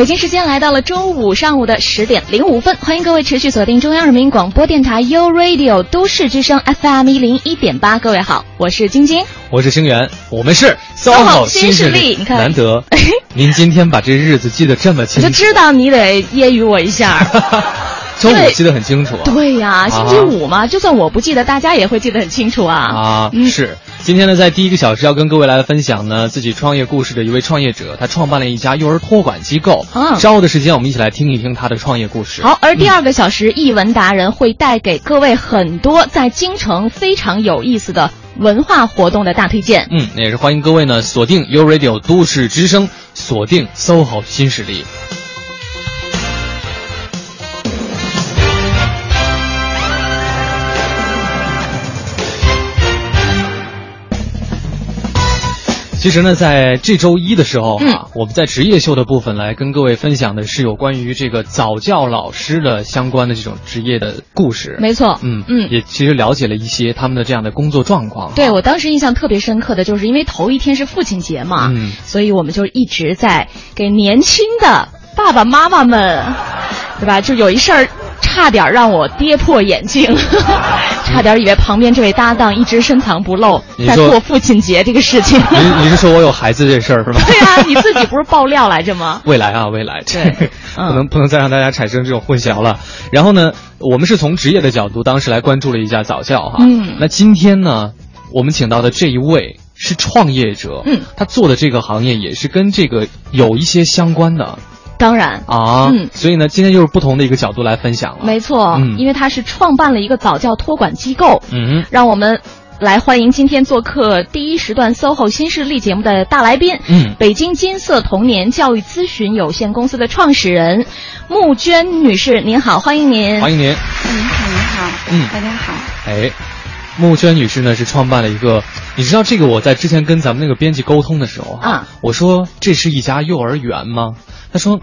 北京时间来到了周五上午的十点零五分，欢迎各位持续锁定中央人民广播电台 u Radio 都市之声 FM 一零一点八。各位好，我是晶晶，我是星源，我们是 SOHO 新势力。你看，难得，您今天把这日子记得这么清楚，我就知道你得揶揄我一下。周五记得很清楚。对呀，星期五嘛，就算我不记得，大家也会记得很清楚啊。啊，是。今天呢，在第一个小时要跟各位来分享呢自己创业故事的一位创业者，他创办了一家幼儿托管机构。啊，稍后的时间我们一起来听一听他的创业故事。好，而第二个小时，译文达人会带给各位很多在京城非常有意思的文化活动的大推荐。嗯，那也是欢迎各位呢锁定 u Radio 都市之声，锁定 SOHO 新势力。其实呢，在这周一的时候啊，我们在职业秀的部分来跟各位分享的是有关于这个早教老师的相关的这种职业的故事。没错，嗯嗯，也其实了解了一些他们的这样的工作状况。对我当时印象特别深刻的就是因为头一天是父亲节嘛，嗯，所以我们就一直在给年轻的爸爸妈妈们，对吧？就有一事儿。差点让我跌破眼镜，差点以为旁边这位搭档一直深藏不露，在过父亲节这个事情。你你是说我有孩子这事儿是吧？对啊，你自己不是爆料来着吗？未来啊，未来，对，不能不能再让大家产生这种混淆了。然后呢，我们是从职业的角度，当时来关注了一下早教哈。嗯。那今天呢，我们请到的这一位是创业者，嗯，他做的这个行业也是跟这个有一些相关的。当然。啊，嗯，所以呢，今天就是不同的一个角度来分享了。没错，嗯，因为他是创办了一个早教托管机构，嗯，让我们来欢迎今天做客第一时段 SOHO 新势力节目的大来宾，嗯，北京金色童年教育咨询有限公司的创始人穆娟女士，您好，欢迎您，欢迎您，您好，您好，嗯，大家好，哎，穆娟女士呢是创办了一个，你知道这个我在之前跟咱们那个编辑沟通的时候啊，我说这是一家幼儿园吗？他说：“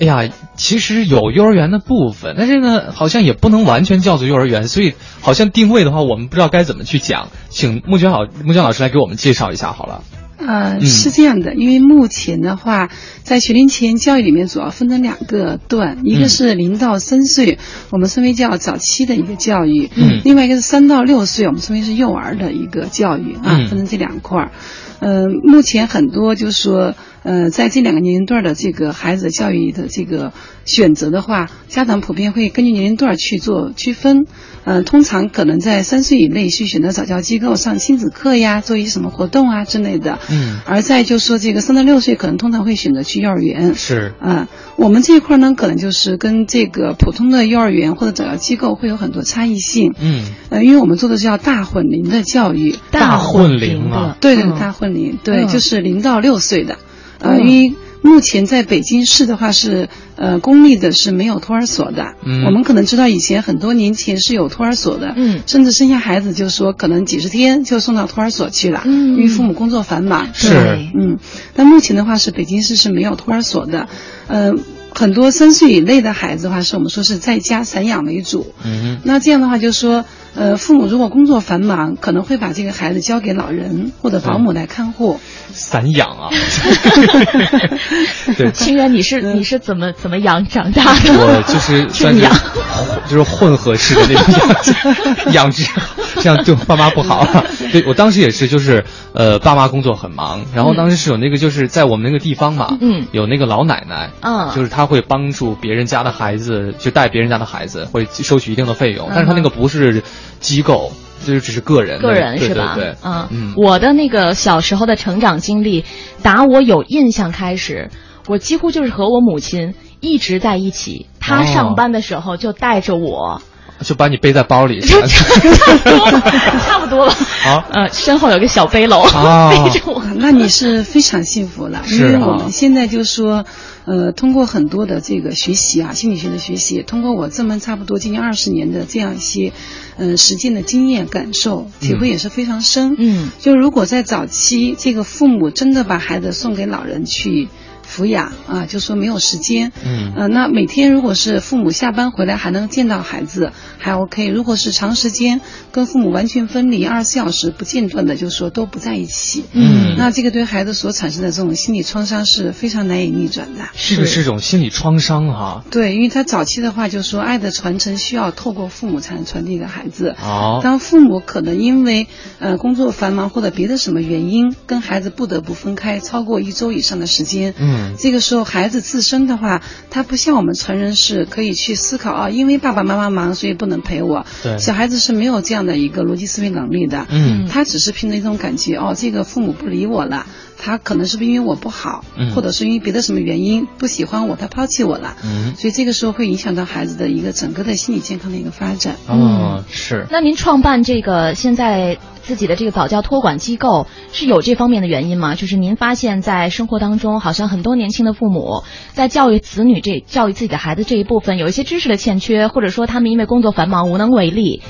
哎呀，其实有幼儿园的部分，但是呢，好像也不能完全叫做幼儿园，所以好像定位的话，我们不知道该怎么去讲。请木娟老木娟老师来给我们介绍一下好了。”呃，是这样的，因为目前的话，在学龄前教育里面主要分成两个段，一个是零到三岁，我们称为叫早期的一个教育，嗯，另外一个是三到六岁，我们称为是幼儿的一个教育啊，分成这两块儿。呃，目前很多就是说。呃，在这两个年龄段的这个孩子的教育的这个选择的话，家长普遍会根据年龄段去做区分。嗯，通常可能在三岁以内去选择早教机构上亲子课呀，做一些什么活动啊之类的。嗯。而在就说这个三到六岁，可能通常会选择去幼儿园。是。啊，我们这一块呢，可能就是跟这个普通的幼儿园或者早教机构会有很多差异性。嗯。呃，因为我们做的是叫大混龄的教育。大混龄啊。对对，大混龄，对，就是零到六岁的。呃，因为目前在北京市的话是，呃，公立的是没有托儿所的。嗯，我们可能知道以前很多年前是有托儿所的。嗯，甚至生下孩子就说可能几十天就送到托儿所去了。嗯，因为父母工作繁忙。是。嗯，但目前的话是北京市是没有托儿所的。呃，很多三岁以内的孩子的话是我们说是在家散养为主。嗯。那这样的话就说。呃，父母如果工作繁忙，可能会把这个孩子交给老人或者保姆来看护。散养啊，对，清源，你是你是怎么怎么养长大的？我就是算是 就是混合式的那种养殖，这样对爸妈不好。对我当时也是，就是呃，爸妈工作很忙，然后当时是有那个就是在我们那个地方嘛，嗯，有那个老奶奶，嗯，就是她会帮助别人家的孩子，就带别人家的孩子，会收取一定的费用，但是她那个不是。机构这就只是个人，个人是吧？对，嗯，我的那个小时候的成长经历，打我有印象开始，我几乎就是和我母亲一直在一起。她上班的时候就带着我，就把你背在包里，差不多了，差不多了。好，呃，身后有个小背篓背着我。那你是非常幸福了，因为我们现在就说，呃，通过很多的这个学习啊，心理学的学习，通过我这么差不多近近二十年的这样一些，嗯，实践的经验感受，体会也是非常深。嗯，就如果在早期，这个父母真的把孩子送给老人去。抚养啊，就说没有时间，嗯，呃，那每天如果是父母下班回来还能见到孩子，还 OK。如果是长时间跟父母完全分离，二十四小时不间断的，就说都不在一起，嗯，那这个对孩子所产生的这种心理创伤是非常难以逆转的，是是种心理创伤哈。对，因为他早期的话就说爱的传承需要透过父母才能传递给孩子，哦，当父母可能因为呃工作繁忙或者别的什么原因跟孩子不得不分开超过一周以上的时间，嗯，这个时候孩孩子自身的话，他不像我们成人是可以去思考啊，因为爸爸妈妈忙，所以不能陪我。对，小孩子是没有这样的一个逻辑思维能力的。嗯，他只是凭着一种感觉，哦，这个父母不理我了，他可能是不是因为我不好，嗯，或者是因为别的什么原因不喜欢我，他抛弃我了。嗯，所以这个时候会影响到孩子的一个整个的心理健康的一个发展。嗯，是。那您创办这个现在。自己的这个早教托管机构是有这方面的原因吗？就是您发现，在生活当中，好像很多年轻的父母在教育子女这教育自己的孩子这一部分有一些知识的欠缺，或者说他们因为工作繁忙无能为力，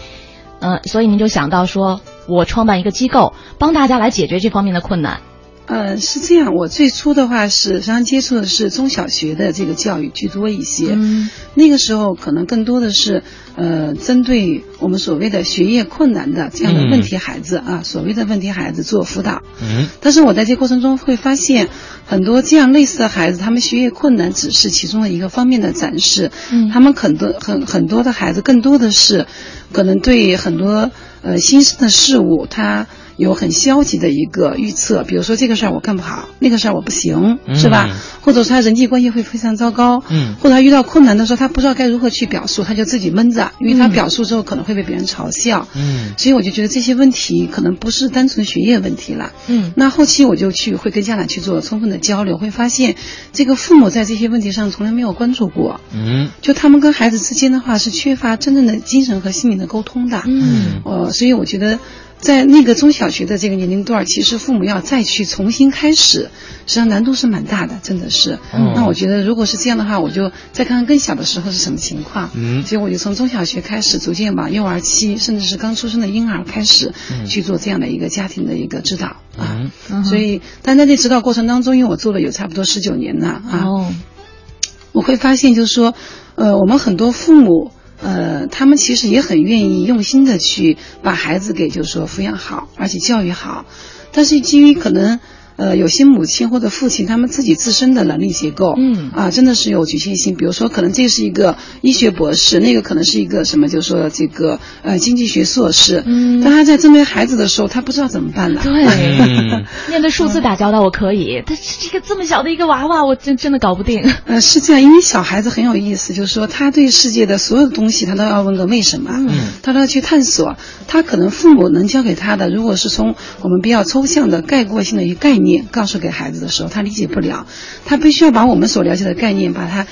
嗯，所以您就想到说，我创办一个机构，帮大家来解决这方面的困难。呃，是这样。我最初的话是实际上接触的是中小学的这个教育居多一些。嗯，那个时候可能更多的是呃，针对我们所谓的学业困难的这样的问题孩子啊，所谓的问题孩子做辅导。嗯，但是我在这过程中会发现，很多这样类似的孩子，他们学业困难只是其中的一个方面的展示。嗯，他们很多很很多的孩子，更多的是可能对很多呃新生的事物他。有很消极的一个预测，比如说这个事儿我干不好，那个事儿我不行，是吧？或者说他人际关系会非常糟糕，嗯，或者他遇到困难的时候，他不知道该如何去表述，他就自己闷着，因为他表述之后可能会被别人嘲笑，嗯，所以我就觉得这些问题可能不是单纯学业问题了，嗯，那后期我就去会跟家长去做充分的交流，会发现这个父母在这些问题上从来没有关注过，嗯，就他们跟孩子之间的话是缺乏真正的精神和心灵的沟通的，嗯，呃，所以我觉得。在那个中小学的这个年龄段，其实父母要再去重新开始，实际上难度是蛮大的，真的是。嗯。那我觉得，如果是这样的话，我就再看看更小的时候是什么情况。嗯。所以我就从中小学开始，逐渐往幼儿期，甚至是刚出生的婴儿开始，去做这样的一个家庭的一个指导啊。嗯。所以，但在这指导过程当中，因为我做了有差不多十九年了啊。哦。我会发现，就是说，呃，我们很多父母。呃，他们其实也很愿意用心的去把孩子给，就是说抚养好，而且教育好，但是基于可能。呃，有些母亲或者父亲，他们自己自身的能力结构，嗯啊，真的是有局限性。比如说，可能这是一个医学博士，那个可能是一个什么，就是说这个呃经济学硕士，嗯，但他在针对孩子的时候，他不知道怎么办了。对，面对数字打交道我可以，但是这个这么小的一个娃娃，我真真的搞不定。呃，是这样，因为小孩子很有意思，就是说他对世界的所有的东西，他都要问个为什么，嗯，他都要去探索。他可能父母能教给他的，如果是从我们比较抽象的概括性的一个概念告诉给孩。子的时候，他理解不了，他必须要把我们所了解的概念，把它，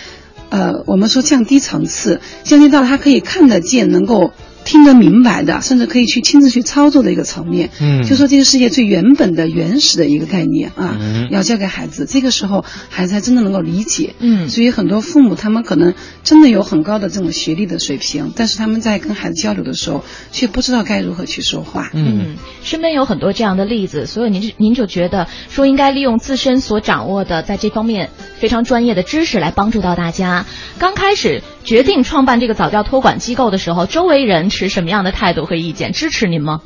呃，我们说降低层次，降低到他可以看得见，能够。听得明白的，甚至可以去亲自去操作的一个层面，嗯，就说这个世界最原本的原始的一个概念啊，嗯，要教给孩子，这个时候孩子才真的能够理解，嗯，所以很多父母他们可能真的有很高的这种学历的水平，但是他们在跟孩子交流的时候，却不知道该如何去说话，嗯，身边有很多这样的例子，所以您就您就觉得说应该利用自身所掌握的在这方面非常专业的知识来帮助到大家。刚开始决定创办这个早教托管机构的时候，周围人。持什么样的态度和意见？支持您吗？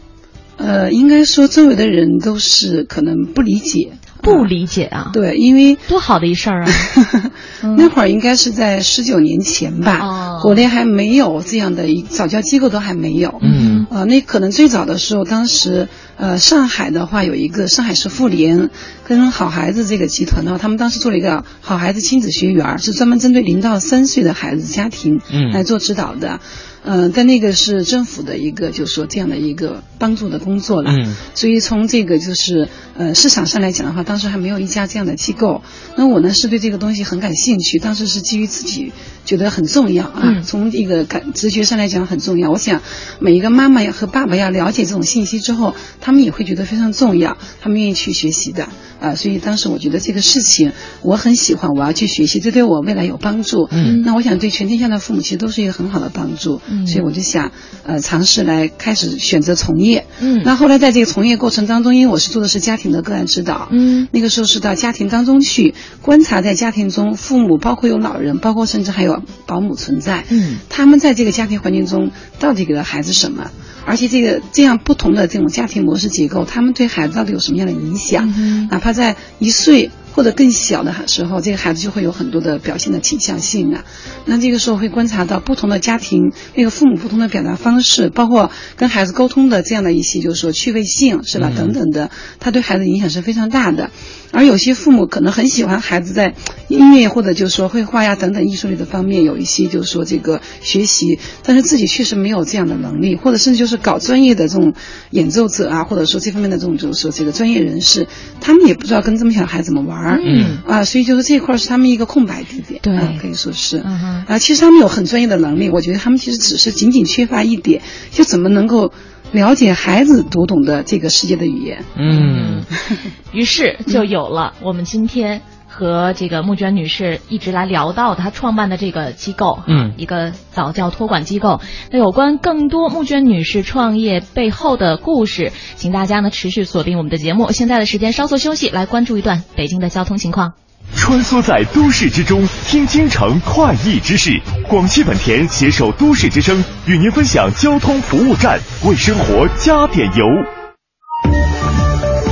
呃，应该说周围的人都是可能不理解，不理解啊。对，因为多好的一事儿啊！那会儿应该是在十九年前吧，国内还没有这样的一早教机构都还没有。嗯，呃，那可能最早的时候，当时呃上海的话有一个上海市妇联跟好孩子这个集团的话，他们当时做了一个好孩子亲子学园，是专门针对零到三岁的孩子家庭来做指导的。嗯，但那个是政府的一个，就是说这样的一个帮助的工作了。嗯，所以从这个就是呃市场上来讲的话，当当时还没有一家这样的机构。那我呢是对这个东西很感兴趣，当时是基于自己觉得很重要啊，从一个感直觉上来讲很重要。我想每一个妈妈和爸爸要了解这种信息之后，他们也会觉得非常重要，他们愿意去学习的啊。所以当时我觉得这个事情我很喜欢，我要去学习，这对我未来有帮助。嗯，那我想对全天下的父母其实都是一个很好的帮助。嗯，所以我就想呃尝试来开始选择从业。嗯，那后来在这个从业过程当中，因为我是做的是家庭的个案指导。嗯，那个时候是到家庭当中去观察，在家庭中父母包括有老人，包括甚至还有保姆存在。嗯，他们在这个家庭环境中到底给了孩子什么？而且这个这样不同的这种家庭模式结构，他们对孩子到底有什么样的影响？哪怕在一岁。或者更小的时候，这个孩子就会有很多的表现的倾向性啊。那这个时候会观察到不同的家庭，那个父母不同的表达方式，包括跟孩子沟通的这样的一些，就是说趣味性是吧？等等的，他对孩子影响是非常大的。而有些父母可能很喜欢孩子在音乐或者就是说绘画呀等等艺术类的方面有一些就是说这个学习，但是自己确实没有这样的能力，或者甚至就是搞专业的这种演奏者啊，或者说这方面的这种就是说这个专业人士，他们也不知道跟这么小的孩子怎么玩儿，嗯啊，所以就是这块是他们一个空白地点，对，可以说是，啊，其实他们有很专业的能力，我觉得他们其实只是仅仅缺乏一点，就怎么能够。了解孩子读懂的这个世界的语言，嗯，于是就有了我们今天和这个穆娟女士一直来聊到她创办的这个机构，嗯，一个早教托管机构。那有关更多穆娟女士创业背后的故事，请大家呢持续锁定我们的节目。现在的时间稍作休息，来关注一段北京的交通情况。穿梭在都市之中，听京城快意之事。广汽本田携手都市之声，与您分享交通服务站，为生活加点油。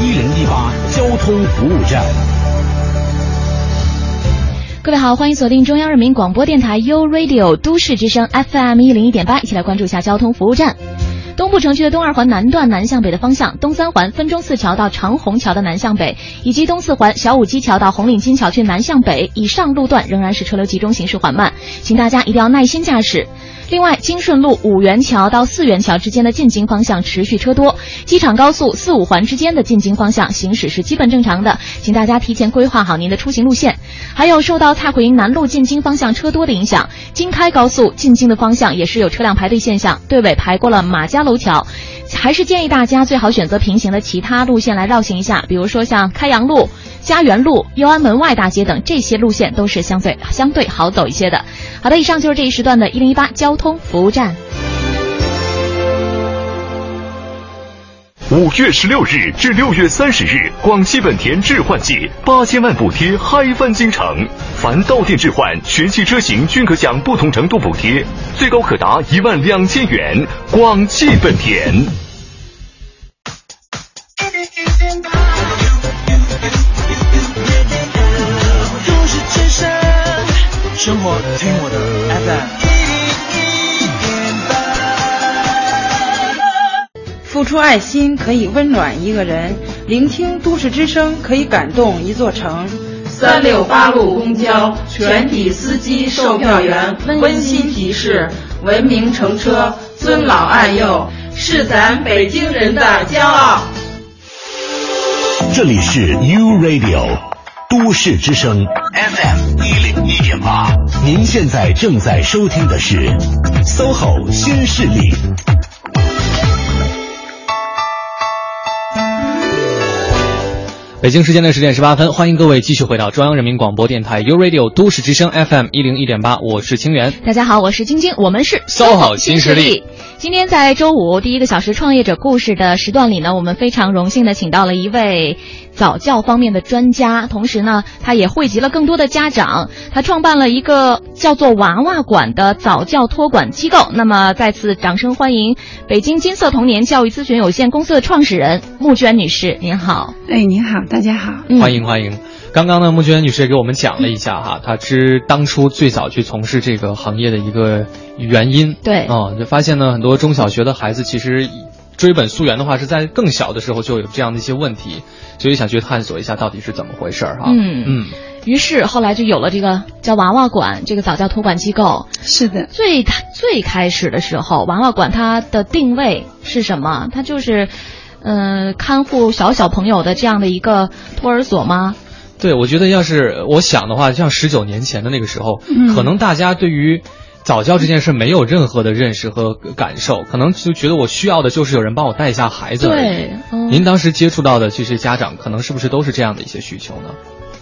一零一八交通服务站。各位好，欢迎锁定中央人民广播电台 u Radio 都市之声 FM 一零一点八，一起来关注一下交通服务站。东部城区的东二环南段南向北的方向，东三环分钟寺桥到长虹桥的南向北，以及东四环小武基桥到红领巾桥区南向北以上路段仍然是车流集中，行驶缓慢，请大家一定要耐心驾驶。另外，金顺路五元桥到四元桥之间的进京方向持续车多，机场高速四五环之间的进京方向行驶是基本正常的，请大家提前规划好您的出行路线。还有，受到蔡慧营南路进京方向车多的影响，京开高速进京的方向也是有车辆排队现象，队尾排过了马家楼桥，还是建议大家最好选择平行的其他路线来绕行一下，比如说像开阳路。家园路、右安门外大街等这些路线都是相对相对好走一些的。好的，以上就是这一时段的“一零一八”交通服务站。五月十六日至六月三十日，广汽本田置换季八千万补贴嗨翻京城，凡到店置换全系车型均可享不同程度补贴，最高可达一万两千元。广汽本田。付出爱心可以温暖一个人，聆听都市之声可以感动一座城。三六八路公交全体司机售票员温馨提示：文明乘车，尊老爱幼，是咱北京人的骄傲。这里是 U Radio。都市之声 FM 一零一点八，您现在正在收听的是 SOHO 新势力。北京时间的十点十八分，欢迎各位继续回到中央人民广播电台 u Radio 都市之声 FM 一零一点八，我是清源。大家好，我是晶晶，我们是 SOHO 新势力。今天在周五第一个小时创业者故事的时段里呢，我们非常荣幸的请到了一位。早教方面的专家，同时呢，他也汇集了更多的家长，他创办了一个叫做“娃娃馆”的早教托管机构。那么，再次掌声欢迎北京金色童年教育咨询有限公司的创始人穆娟女士，您好。哎，您好，大家好，欢迎欢迎。刚刚呢，穆娟女士也给我们讲了一下哈，她之当初最早去从事这个行业的一个原因。对，哦，就发现呢，很多中小学的孩子其实。追本溯源的话，是在更小的时候就有这样的一些问题，所以想去探索一下到底是怎么回事儿哈。嗯嗯。于是后来就有了这个叫娃娃馆这个早教托管机构。是的。最最开始的时候，娃娃馆它的定位是什么？它就是，呃，看护小小朋友的这样的一个托儿所吗？对，我觉得要是我想的话，像十九年前的那个时候，嗯可能大家对于早教这件事没有任何的认识和感受，可能就觉得我需要的就是有人帮我带一下孩子而已。对，嗯您当时接触到的这些家长，可能是不是都是这样的一些需求呢？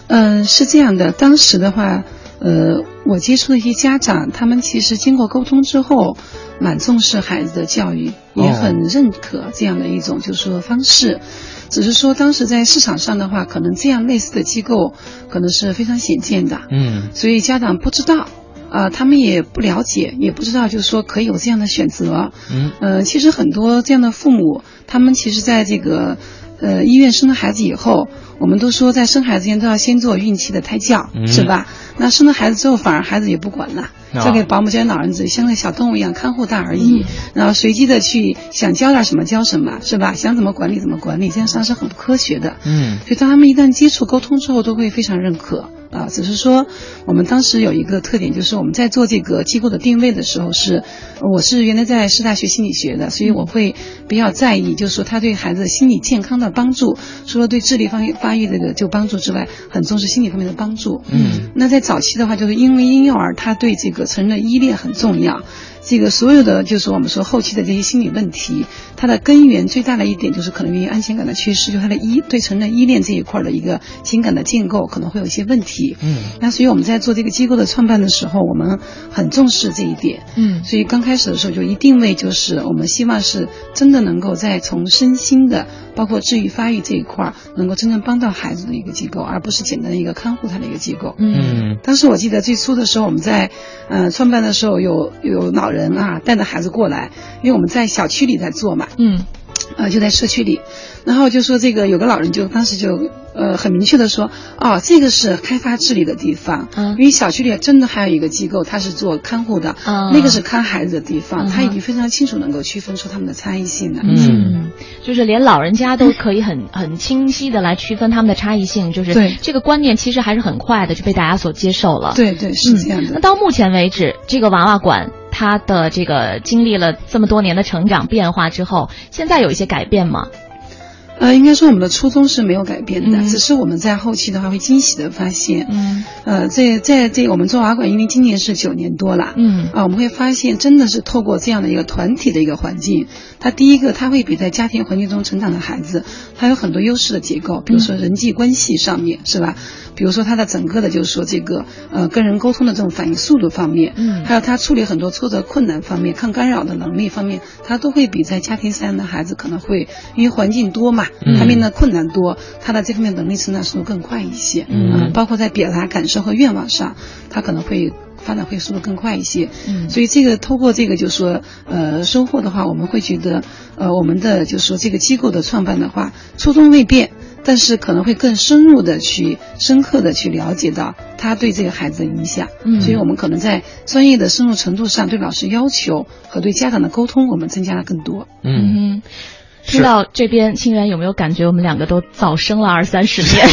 嗯，是这样的，当时的话，呃，我接触的一些家长，他们其实经过沟通之后，蛮重视孩子的教育，也很认可这样的一种就是说方式。只是说当时在市场上的话，可能这样类似的机构可能是非常鲜见的，嗯所以家长不知道。啊、他们也不了解，也不知道，就是说可以有这样的选择。嗯呃，其实很多这样的父母，他们其实在这个呃医院生了孩子以后，我们都说在生孩子前都要先做孕期的胎教，嗯是吧？那生了孩子之后，反而孩子也不管了，啊交给保姆、交给老人子，像个小动物一样看护大而已。然后随机的去想教点什么教什么，是吧？想怎么管理怎么管理，这样实际上是很不科学的。嗯所以当他们一旦接触沟通之后，都会非常认可啊。只是说，我们当时有一个特点，就是我们在做这个机构的定位的时候是，我是原来在师大学心理学的，所以我会比较在意，就是说他对孩子心理健康的帮助，除了对智力方面发育这个就帮助之外，很重视心理方面的帮助。嗯那在早期的话，就是因为婴幼儿他对这个成人的依恋很重要。这个所有的就是我们说后期的这些心理问题，它的根源最大的一点就是可能源于安全感的缺失，就他的依对成人依恋这一块的一个情感的建构可能会有一些问题。嗯那所以我们在做这个机构的创办的时候，我们很重视这一点。嗯所以刚开始的时候就一定位就是我们希望是真的能够在从身心的，包括治愈发育这一块儿，能够真正帮到孩子的一个机构，而不是简单的一个看护他的一个机构。嗯嗯当时我记得最初的时候，我们在呃创办的时候有有老人啊带着孩子过来，因为我们在小区里在做嘛，嗯呃就在社区里，然后就说这个有个老人就当时就呃很明确的说，哦这个是开发智力的地方，嗯因为小区里真的还有一个机构，他是做看护的，啊那个是看孩子的地方，嗯他已经非常清楚能够区分出他们的差异性了。嗯嗯，就是连老人家都可以很 很清晰的来区分他们的差异性，就是对这个观念其实还是很快的就被大家所接受了。对对是这样的。那到目前为止，这个娃娃馆他的这个经历了这么多年的成长变化之后，现在有一些改变吗？呃，应该说我们的初衷是没有改变的，嗯。只是我们在后期的话会惊喜的发现，嗯。呃，在在这我们做娃馆，因为今年是九年多了，嗯。啊，我们会发现真的是透过这样的一个团体的一个环境，他第一个他会比在家庭环境中成长的孩子，他有很多优势的结构，比如说人际关系上面、是吧？比如说他的整个的就是说这个呃跟人沟通的这种反应速度方面，嗯还有他处理很多挫折困难方面、抗干扰的能力方面，他都会比在家庭赡养的孩子可能会因为环境多嘛，嗯他面临的困难多，他的这方面能力成长速度更快一些，嗯啊包括在表达感受和愿望上，他可能会发展会速度更快一些。嗯所以这个通过这个就是说呃收获的话，我们会觉得呃我们的就是说这个机构的创办的话，初衷未变。但是可能会更深入的去、深刻的去了解到他对这个孩子的影响，嗯所以我们可能在专业的深入程度上，对老师要求和对家长的沟通，我们增加了更多。嗯，嗯。听到这边，清源有没有感觉我们两个都早生了二三十年？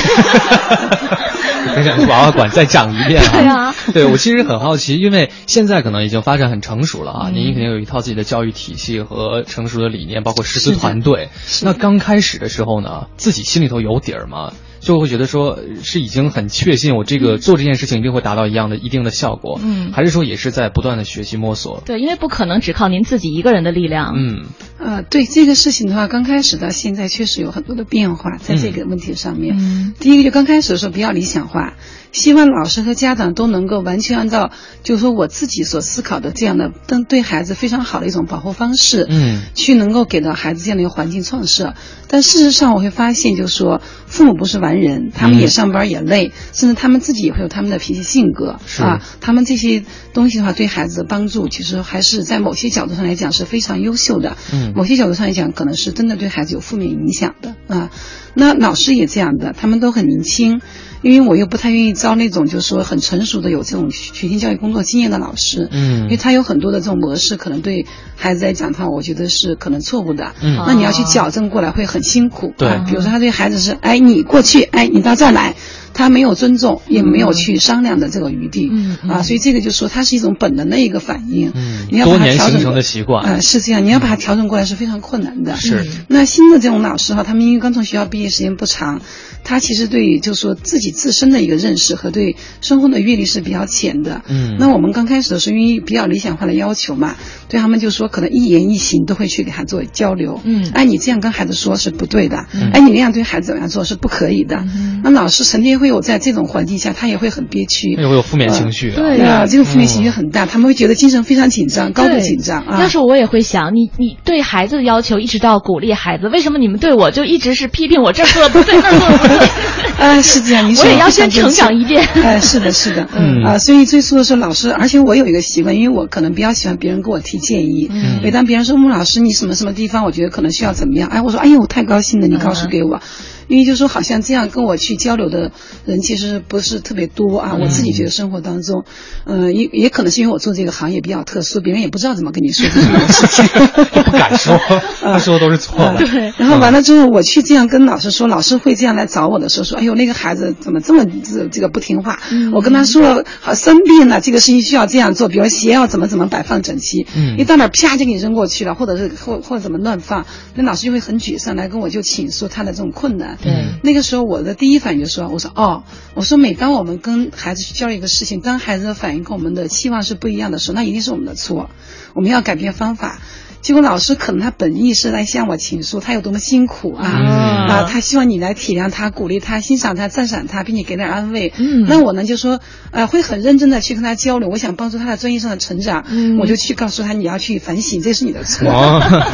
很想娃娃馆再讲一遍啊对啊，对我其实很好奇，因为现在可能已经发展很成熟了啊，嗯您肯定有一套自己的教育体系和成熟的理念，包括师资团队。那刚开始的时候呢，自己心里头有底儿吗？就会觉得说是已经很确信我这个做这件事情一定会达到一样的一定的效果，嗯还是说也是在不断的学习摸索？对，因为不可能只靠您自己一个人的力量。嗯呃，对这个事情的话，刚开始到现在确实有很多的变化，在这个问题上面。嗯第一个就刚开始的时候比较理想化，希望老师和家长都能够完全按照，就是说我自己所思考的这样的，对对孩子非常好的一种保护方式，嗯去能够给到孩子这样的一个环境创设。但事实上，我会发现，就是说父母不是完人，他们也嗯上班也累，甚至他们自己也会有他们的脾气性格是啊。他们这些东西的话，对孩子的帮助，其实还是在某些角度上来讲是非常优秀的。嗯某些角度上来讲，可能是真的对孩子有负面影响的啊。那老师也这样的，他们都很年轻，因为我又不太愿意招那种就是说很成熟的有这种学前教育工作经验的老师，嗯因为嗯他有很多的这种模式，可能对孩子来讲的话，我觉得是可能错误的。嗯那你要去矫正过来会很辛苦。对啊比如说他对孩子是，哎，你过去，哎，你到这儿来。他没有尊重，也没有去商量的这个余地，啊，所以这个就说它是一种本能的一个反应，嗯，你要把它调整形成的习惯，啊，是这样，你要把它调整过来是非常困难的，是。那新的这种老师哈，他们因为刚从学校毕业时间不长。他其实对，就是说自己自身的一个认识和对生活的阅历是比较浅的。嗯，那我们刚开始的时候，因为比较理想化的要求嘛，对他们就说可能一言一行都会去给他做交流。嗯，哎，你这样跟孩子说是不对的。嗯，哎，你那样对孩子怎么样做是不可以的。嗯，那老师成天会有在这种环境下，他也会很憋屈，也会有负面情绪。对啊，这个负面情绪很大，他们会觉得精神非常紧张，高度紧张啊。那时候我也会想，你你对孩子的要求一直到鼓励孩子，为什么你们对我就一直是批评我这做的不对那做的不对？啊，是这样，你我也要先成长一遍。哎，是的，是的，嗯啊，所以最初的时候，老师，而且我有一个习惯，因为我可能比较喜欢别人给我提建议。嗯，每当别人说穆老师，你什么什么地方，我觉得可能需要怎么样，哎，我说，哎呦，我太高兴了，你告诉给我。因为就说好像这样跟我去交流的人其实不是特别多啊，我自己觉得生活当中，嗯，也也可能是因为我做这个行业比较特殊，别人也不知道怎么跟你说这种事情，不敢说，他说的都是错的。对，然后完了之后，我去这样跟老师说，老师会这样来找我的时候说，哎呦，那个孩子怎么这么这这个不听话？我跟他说，好生病了，这个事情需要这样做，比如鞋要怎么怎么摆放整齐，一到那啪就给你扔过去了，或者是或或者怎么乱放，那老师就会很沮丧，来跟我就倾诉他的这种困难。对，那个时候。我的第一反应就说，我说哦，我说每当我们跟孩子去教育一个事情，当孩子的反应跟我们的期望是不一样的时候，那一定是我们的错，我们要改变方法。结果老师可能他本意是来向我倾诉他有多么辛苦啊啊，他希望你来体谅他、鼓励他、欣赏他、赞赏他，并且给点安慰。嗯，那我呢就说，呃，会很认真的去跟他交流，我想帮助他的专业上的成长。嗯，我就去告诉他，你要去反省，这是你的错。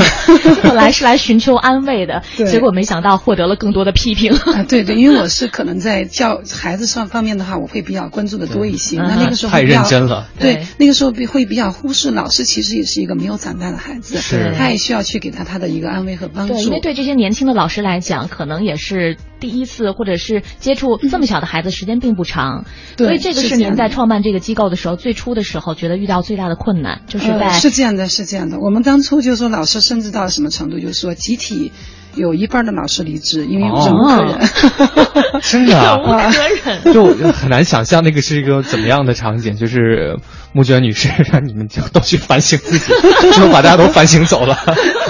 本来是来寻求安慰的，结果没想到获得了更多的批评。啊，对对，因为我是可能在教孩子上方面的话，我会比较关注的多一些。那那个时候太认真了。对，那个时候会比较忽视老师，其实也是一个没有长大的孩子，是，他也需要。去给他他的一个安慰和帮助，对，因为对这些年轻的老师来讲，可能也是第一次，或者是接触这么小的孩子时间并不长，所以这个是您在创办这个机构的时候，最初的时候觉得遇到最大的困难，就是在是这样的，是这样的。我们当初就说老师甚至到了什么程度，就是说集体。有一半的老师离职，因为忍无可忍，真的忍无可忍，就很难想象那个是一个怎么样的场景。就是募捐女士让你们就都去反省自己，最后把大家都反省走了。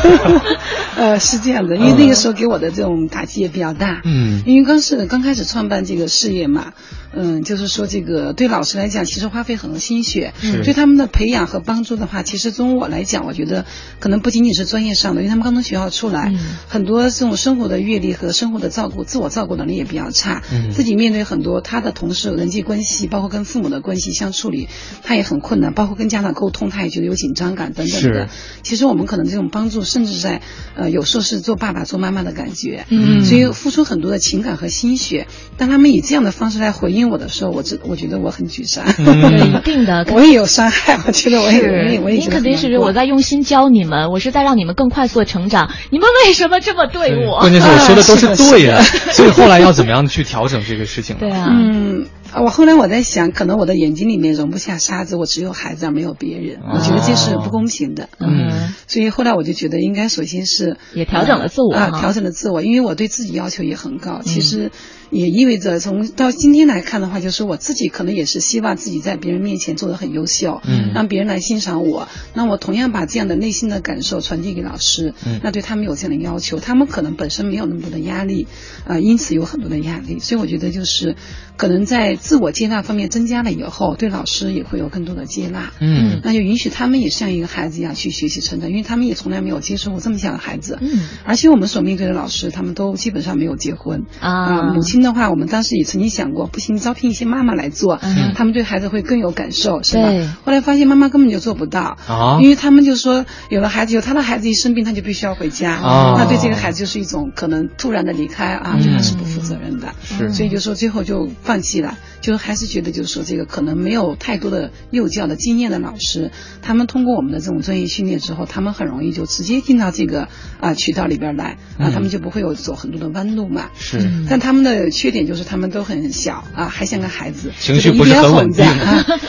呃，是这样的，因为那个时候给我的这种打击也比较大。嗯，因为刚是刚开始创办这个事业嘛，嗯，就是说这个对老师来讲，其实花费很多心血。是。对他们的培养和帮助的话，其实从我来讲，我觉得可能不仅仅是专业上的，因为他们刚从学校出来，很多。多这种生活的阅历和生活的照顾，自我照顾能力也比较差，嗯，自己面对很多他的同事人际关系，包括跟父母的关系相处理，他也很困难，包括跟家长沟通，他也觉得有紧张感等等的。其实我们可能这种帮助，甚至在呃有时候是做爸爸做妈妈的感觉，嗯，所以付出很多的情感和心血。当他们以这样的方式来回应我的时候，我这我觉得我很沮丧。对，一定的，我也有伤害，我觉得我也我也。肯定是我在用心教你们，我是在让你们更快速的成长。你们为什么这么对我？关键是我说的都是 对的，所以后来要怎么样去调整这个事情？对啊，嗯，我后来我在想，可能我的眼睛里面容不下沙子，我只有孩子而，没有别人，我觉得这是不公平的。嗯，所以后来我就觉得，应该首先是也调整了自我啊，调整了自我，因为我对自己要求也很高。其实。也意味着从到今天来看的话，就是我自己可能也是希望自己在别人面前做的很优秀，嗯，让别人来欣赏我。那我同样把这样的内心的感受传递给老师，嗯，那对他们有这样的要求，他们可能本身没有那么多的压力，啊，因此有很多的压力。所以我觉得就是可能在自我接纳方面增加了以后，对老师也会有更多的接纳，嗯，那就允许他们也像一个孩子一样去学习成长，因为他们也从来没有接触过这么小的孩子，嗯，而且我们所面对的老师，他们都基本上没有结婚啊，母亲的话，我们当时也。曾经想过，不行，招聘一些妈妈来做，嗯，他们对孩子会更有感受，是吧？后来发现妈妈根本就做不到啊，因为他们就说，有了孩子，有他的孩子一生病，他就必须要回家，啊，那对这个孩子就是一种可能突然的离开啊，对他是不负责任的，是，所以就说最后就放弃了。就还是觉得就是说这个可能没有太多的幼教的经验的老师，他们通过我们的这种专业训练之后，他们很容易就直接进到这个啊渠道里边来啊，他们就不会有走很多的弯路嘛。是，但他们的缺点就是他们都很小啊，还像个孩子，情绪不是很稳定，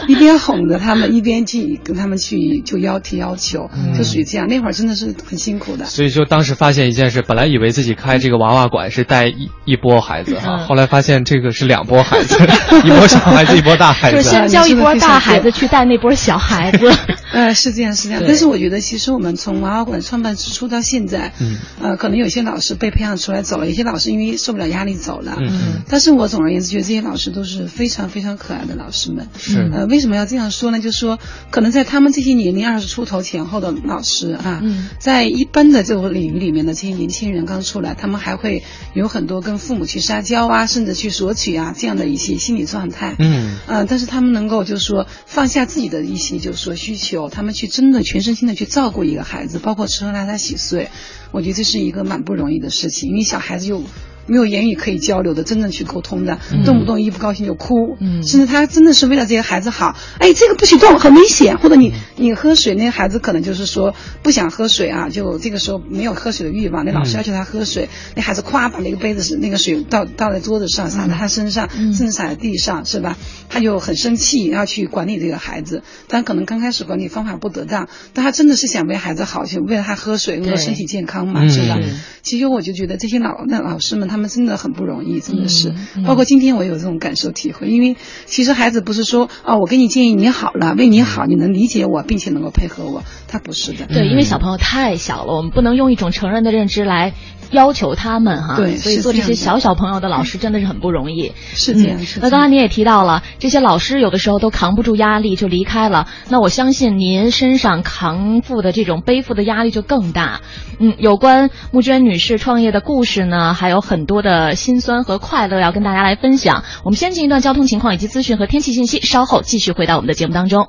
一边哄着他们，一边去跟他们去就要提要求，就属于这样。那会儿真的是很辛苦的。所以就当时发现一件事，本来以为自己开这个娃娃馆是带一一波孩子哈，后来发现这个是两波孩子，一波小孩子，一波大孩子，就 是先教一波大孩子去带那波小孩子。呃，是这样，是这样。但是我觉得，其实我们从娃娃馆创办之初到现在，嗯，呃，可能有些老师被培养出来走了，有些老师因为受不了压力走了，嗯。但是我总而言之觉得这些老师都是非常非常可爱的老师们。是。呃，为什么要这样说呢？就是说，可能在他们这些年龄二十出头前后的老师啊，嗯在一般的这种领域里面的这些年轻人刚出来，他们还会有很多跟父母去撒娇啊，甚至去索取啊这样的一些心理状态。嗯。呃，但是他们能够就是说放下自己的一些就是说需求。他们去真的全身心的去照顾一个孩子，包括吃喝拉撒洗睡，我觉得这是一个蛮不容易的事情，因为小孩子又。没有言语可以交流的，真正去沟通的，动不动一不高兴就哭，甚至他真的是为了这些孩子好，哎，这个不许动，很危险，或者你你喝水，那孩子可能就是说不想喝水啊，就这个时候没有喝水的欲望，那老师要求他喝水，那孩子咵把那个杯子是那个水倒倒在桌子上，洒在他身上，甚至洒在地上，是吧？他就很生气，要去管理这个孩子，但可能刚开始管理方法不得当，但他真的是想为孩子好，就为了他喝水，为了身体健康嘛，是吧？其实我就觉得这些老那老师们。他们真的很不容易，真的是。包括今天我有这种感受体会，因为其实孩子不是说啊，我给你建议你好了，为你好，你能理解我，并且能够配合我，他不是的。对，因为小朋友太小了，我们不能用一种成人的认知来。要求他们哈，对，所以做这些小小朋友的老师真的是很不容易。是这样。那刚才您也提到了，这些老师有的时候都扛不住压力就离开了。那我相信您身上扛负的这种背负的压力就更大。嗯，有关穆娟女士创业的故事呢，还有很多的辛酸和快乐要跟大家来分享。我们先进一段交通情况以及资讯和天气信息，稍后继续回到我们的节目当中。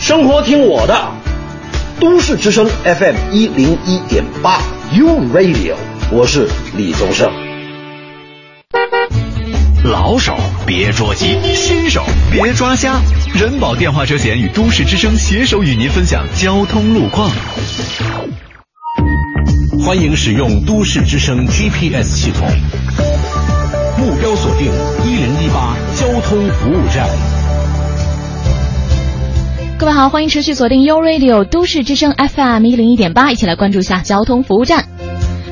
生活听我的，都市之声 FM 一零一点八。You Radio，我是李宗盛。老手别着急，新手别抓瞎。人保电话车险与都市之声携手与您分享交通路况。欢迎使用都市之声 GPS 系统，目标锁定一零一八交通服务站。各位好，欢迎持续锁定 u Radio 都市之声 FM 一零一点八，一起来关注一下交通服务站。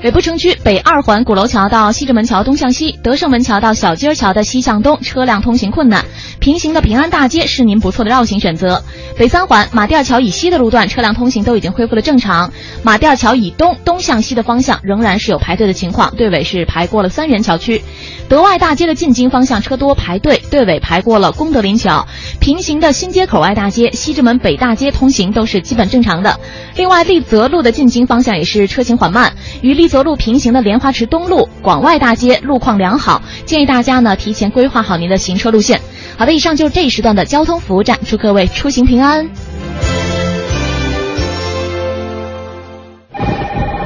北部城区北二环鼓楼桥到西直门桥东向西，德胜门桥到小街桥的西向东车辆通行困难。平行的平安大街是您不错的绕行选择。北三环马甸桥以西的路段车辆通行都已经恢复了正常。马甸桥以东东向西的方向仍然是有排队的情况，队尾是排过了三元桥区。德外大街的进京方向车多排队，队尾排过了功德林桥。平行的新街口外大街、西直门北大街通行都是基本正常的。另外，丽泽路的进京方向也是车行缓慢，与丽泽路平行的莲花池东路、广外大街路况良好，建议大家呢提前规划好您的行车路线。好的，以上就是这一时段的交通服务站，祝各位出行平安。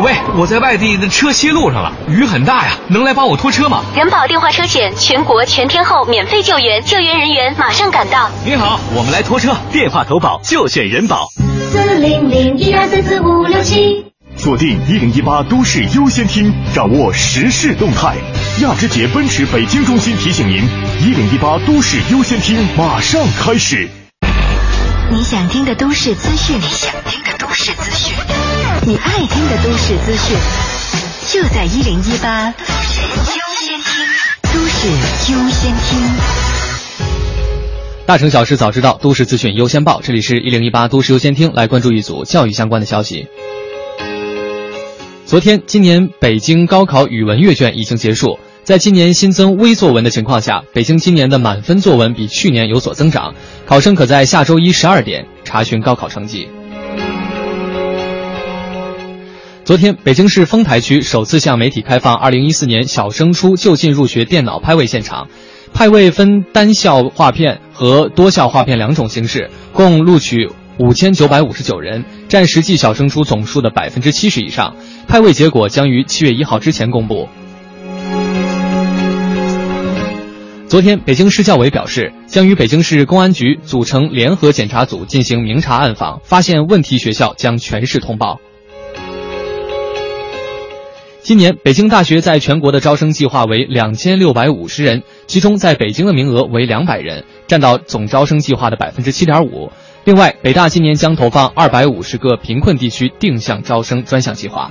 喂，我在外地的车歇路上了，雨很大呀，能来帮我拖车吗？人保电话车险，全国全天候免费救援，救援人员马上赶到。您好，我们来拖车，电话投保就选人保。四零零一二三四五六七。锁定一零一八都市优先听，掌握时事动态。亚之杰奔驰北京中心提醒您：一零一八都市优先听马上开始。你想听的都市资讯，你想听的都市资讯，你爱听的都市资讯，就在一零一八都市优先听。都市优先听。大城小事早知道，都市资讯优先报。这里是一零一八都市优先听，来关注一组教育相关的消息。昨天，今年北京高考语文阅卷已经结束。在今年新增微作文的情况下，北京今年的满分作文比去年有所增长。考生可在下周一十二点查询高考成绩。昨天，北京市丰台区首次向媒体开放二零一四年小升初就近入学电脑派位现场。派位分单校划片和多校划片两种形式，共录取。五千九百五十九人，占实际小升初总数的百分之七十以上。派位结果将于七月一号之前公布。昨天，北京市教委表示，将与北京市公安局组成联合检查组进行明察暗访，发现问题学校将全市通报。今年，北京大学在全国的招生计划为两千六百五十人，其中在北京的名额为两百人，占到总招生计划的百分之七点五。另外，北大今年将投放二百五十个贫困地区定向招生专项计划。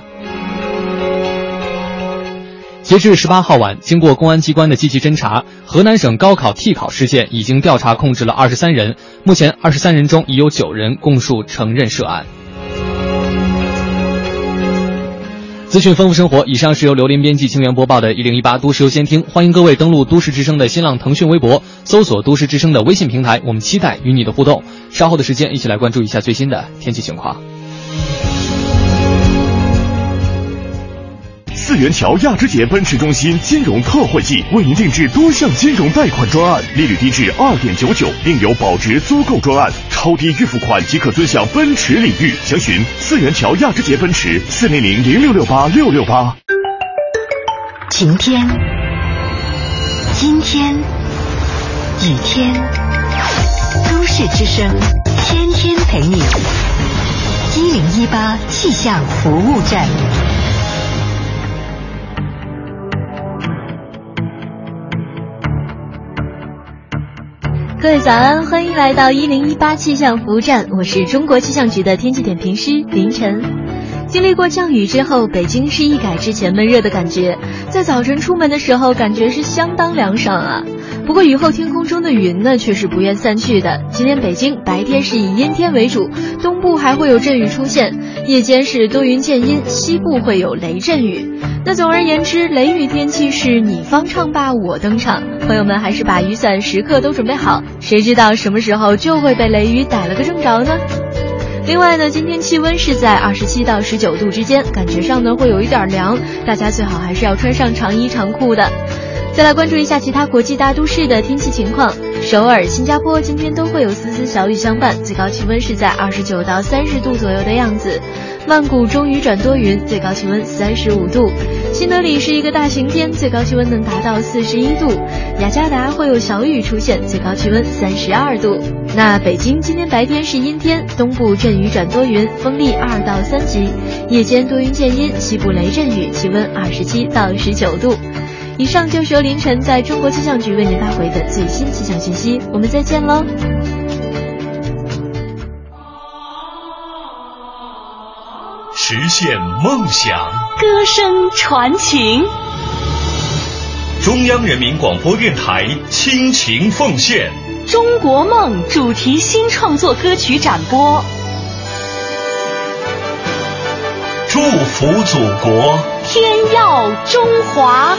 截至十八号晚，经过公安机关的积极侦查，河南省高考替考事件已经调查控制了二十三人，目前二十三人中已有九人供述承认涉案。资讯丰富生活，以上是由刘林编辑、清源播报的《一零一八都市优先听》，欢迎各位登录都市之声的新浪、腾讯微博，搜索“都市之声”的微信平台，我们期待与你的互动。稍后的时间，一起来关注一下最新的天气情况。四元桥亚之杰奔驰中心金融特惠季，为您定制多项金融贷款专案，利率低至二点九九，另有保值租购专案，超低预付款即可尊享奔驰礼遇。详询四元桥亚之杰奔驰四零零零六六八六六八。晴天，今天，雨天，都市之声，天天陪你。一零一八气象服务站。各位早安，欢迎来到一零一八气象服务站，我是中国气象局的天气点评师林晨。经历过降雨之后，北京是一改之前闷热的感觉，在早晨出门的时候，感觉是相当凉爽啊。不过雨后天空中的云呢，却是不愿散去的。今天北京白天是以阴天为主，东部还会有阵雨出现，夜间是多云见阴，西部会有雷阵雨。那总而言之，雷雨天气是你方唱罢我登场，朋友们还是把雨伞时刻都准备好，谁知道什么时候就会被雷雨逮了个正着呢？另外呢，今天气温是在二十七到十九度之间，感觉上呢会有一点凉，大家最好还是要穿上长衣长裤的。再来关注一下其他国际大都市的天气情况。首尔、新加坡今天都会有丝丝小雨相伴，最高气温是在二十九到三十度左右的样子。曼谷中雨转多云，最高气温三十五度。新德里是一个大晴天，最高气温能达到四十一度。雅加达会有小雨出现，最高气温三十二度。那北京今天白天是阴天，东部阵雨转多云，风力二到三级；夜间多云见阴，西部雷阵雨，气温二十七到十九度。以上就是由凌晨在中国气象局为您发回的最新气象信息，我们再见喽！实现梦想，歌声传情。中央人民广播电台倾情奉献《中国梦》主题新创作歌曲展播，祝福祖国，天耀中华。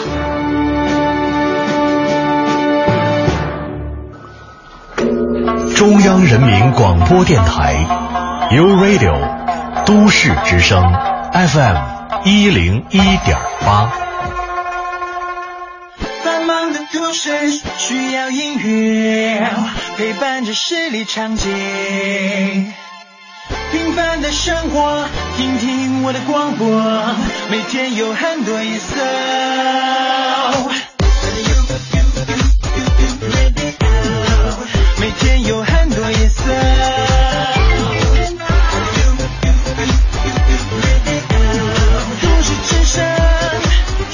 中央人民广播电台，You Radio，都市之声，FM 一零一点八。繁忙的都市需要音乐陪伴着十里长街，平凡的生活，听听我的广播，每天有很多颜色。